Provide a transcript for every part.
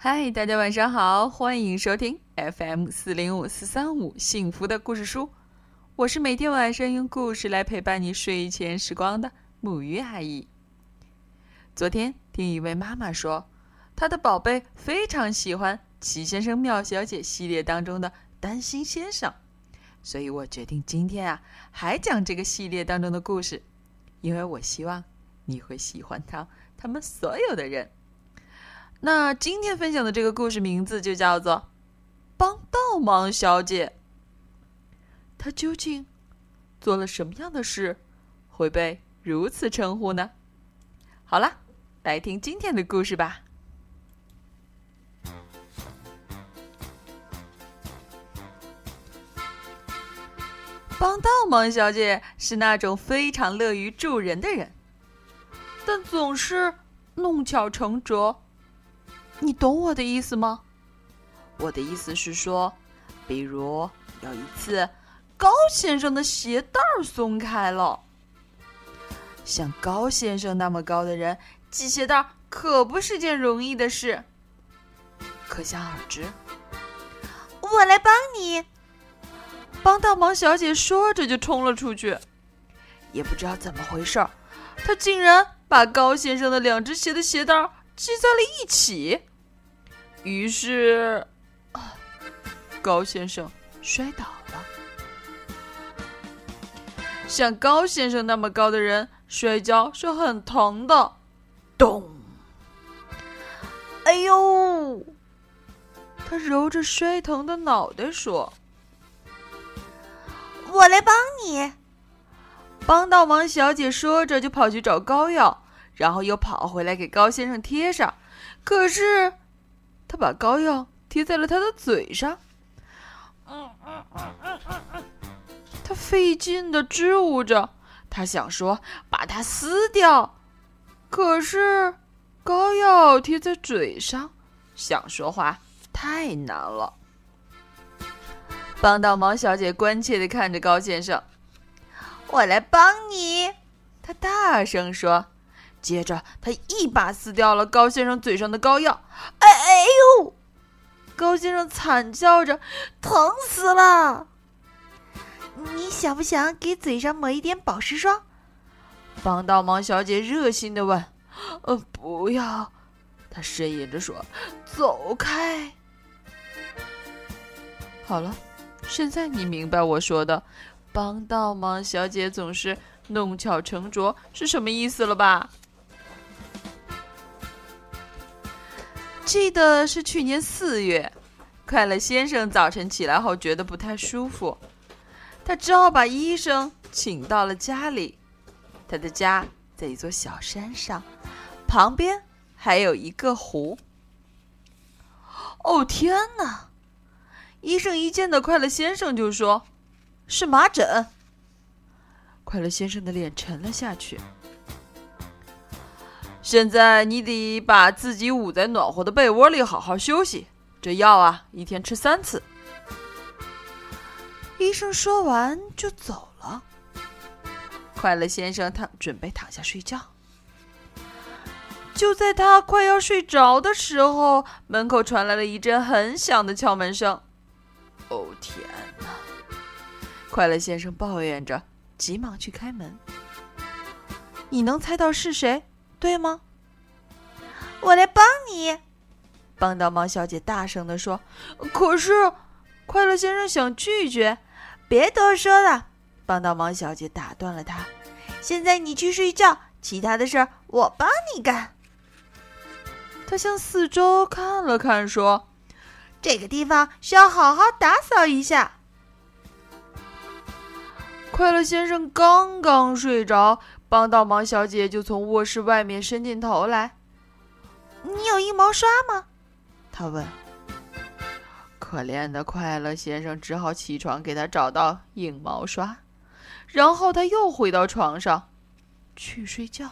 嗨，大家晚上好，欢迎收听 FM 四零五四三五幸福的故事书。我是每天晚上用故事来陪伴你睡前时光的母鱼阿姨。昨天听一位妈妈说，她的宝贝非常喜欢《奇先生妙小姐》系列当中的担心先生，所以我决定今天啊还讲这个系列当中的故事，因为我希望你会喜欢他他们所有的人。那今天分享的这个故事名字就叫做《帮倒忙小姐》。她究竟做了什么样的事，会被如此称呼呢？好了，来听今天的故事吧。帮倒忙小姐是那种非常乐于助人的人，但总是弄巧成拙。你懂我的意思吗？我的意思是说，比如有一次，高先生的鞋带儿松开了。像高先生那么高的人系鞋带可不是件容易的事。可想而知，我来帮你。帮倒忙小姐说着就冲了出去，也不知道怎么回事儿，她竟然把高先生的两只鞋的鞋带系在了一起。于是，高先生摔倒了。像高先生那么高的人摔跤是很疼的，咚！哎呦！他揉着摔疼的脑袋说：“我来帮你。”帮倒忙小姐说着就跑去找膏药，然后又跑回来给高先生贴上。可是。他把膏药贴在了他的嘴上，他费劲的支吾着，他想说把它撕掉，可是膏药贴在嘴上，想说话太难了。帮倒忙小姐关切的看着高先生，我来帮你，他大声说。接着，他一把撕掉了高先生嘴上的膏药。哎哎呦！高先生惨叫着，疼死了。你想不想给嘴上抹一点保湿霜？帮倒忙小姐热心的问。呃，不要。他呻吟着说：“走开。”好了，现在你明白我说的“帮倒忙小姐总是弄巧成拙”是什么意思了吧？记得是去年四月，快乐先生早晨起来后觉得不太舒服，他只好把医生请到了家里。他的家在一座小山上，旁边还有一个湖。哦天哪！医生一见到快乐先生就说：“是麻疹。”快乐先生的脸沉了下去。现在你得把自己捂在暖和的被窝里，好好休息。这药啊，一天吃三次。医生说完就走了。快乐先生他准备躺下睡觉。就在他快要睡着的时候，门口传来了一阵很响的敲门声。哦天哪！快乐先生抱怨着，急忙去开门。你能猜到是谁？对吗？我来帮你。帮倒忙小姐大声地说：“可是，快乐先生想拒绝。”别多说了，帮倒忙小姐打断了他：“现在你去睡觉，其他的事儿我帮你干。”他向四周看了看，说：“这个地方需要好好打扫一下。”快乐先生刚刚睡着。帮倒忙小姐就从卧室外面伸进头来。“你有硬毛刷吗？”她问。可怜的快乐先生只好起床给他找到硬毛刷，然后他又回到床上去睡觉。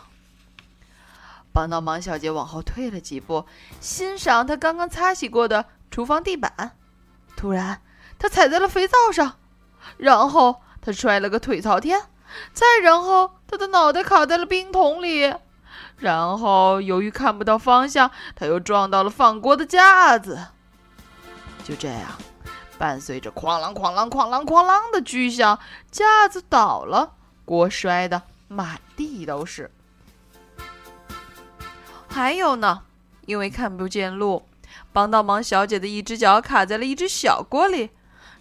帮倒忙小姐往后退了几步，欣赏他刚刚擦洗过的厨房地板。突然，他踩在了肥皂上，然后他摔了个腿朝天。再然后，他的脑袋卡在了冰桶里，然后由于看不到方向，他又撞到了放锅的架子。就这样，伴随着哐啷哐啷哐啷哐啷的巨响，架子倒了，锅摔得满地都是。还有呢，因为看不见路，帮倒忙小姐的一只脚卡在了一只小锅里，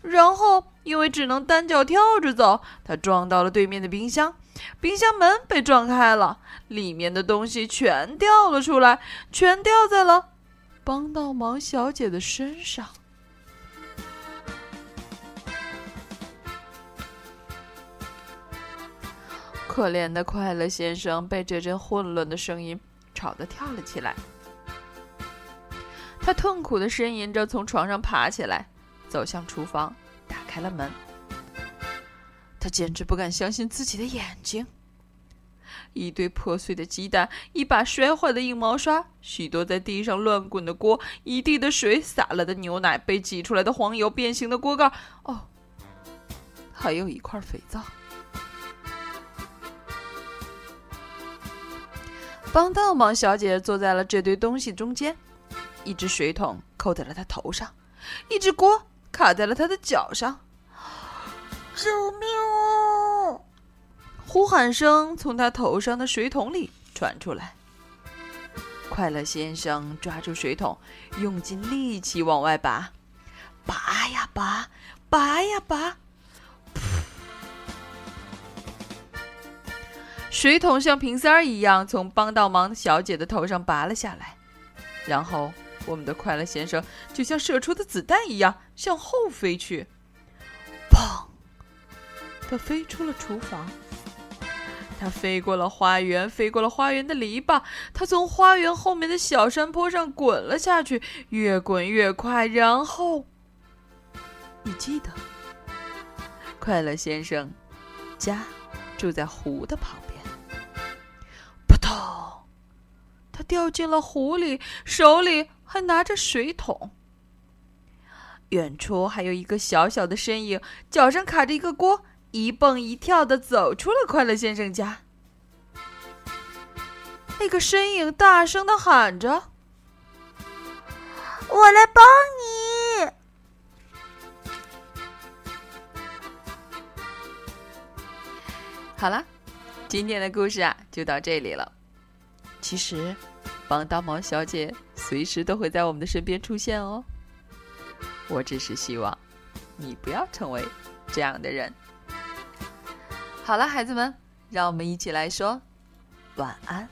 然后因为只能单脚跳着走，他撞到了对面的冰箱。冰箱门被撞开了，里面的东西全掉了出来，全掉在了帮倒忙小姐的身上。可怜的快乐先生被这阵混乱的声音吵得跳了起来，他痛苦的呻吟着从床上爬起来，走向厨房，打开了门。他简直不敢相信自己的眼睛。一堆破碎的鸡蛋，一把摔坏的硬毛刷，许多在地上乱滚的锅，一地的水，洒了的牛奶，被挤出来的黄油，变形的锅盖，哦，还有一块肥皂。帮倒忙小姐坐在了这堆东西中间，一只水桶扣在了她头上，一只锅卡在了他的脚上。救命哦！呼喊声从他头上的水桶里传出来。快乐先生抓住水桶，用尽力气往外拔，拔呀拔，拔呀拔，水桶像瓶塞儿一样从帮倒忙小姐的头上拔了下来，然后我们的快乐先生就像射出的子弹一样向后飞去，砰！他飞出了厨房，他飞过了花园，飞过了花园的篱笆，他从花园后面的小山坡上滚了下去，越滚越快。然后，你记得，快乐先生家住在湖的旁边。扑通，他掉进了湖里，手里还拿着水桶。远处还有一个小小的身影，脚上卡着一个锅。一蹦一跳的走出了快乐先生家，那个身影大声的喊着：“我来帮你！”好了，今天的故事啊就到这里了。其实，帮大忙小姐随时都会在我们的身边出现哦。我只是希望你不要成为这样的人。好了，孩子们，让我们一起来说晚安。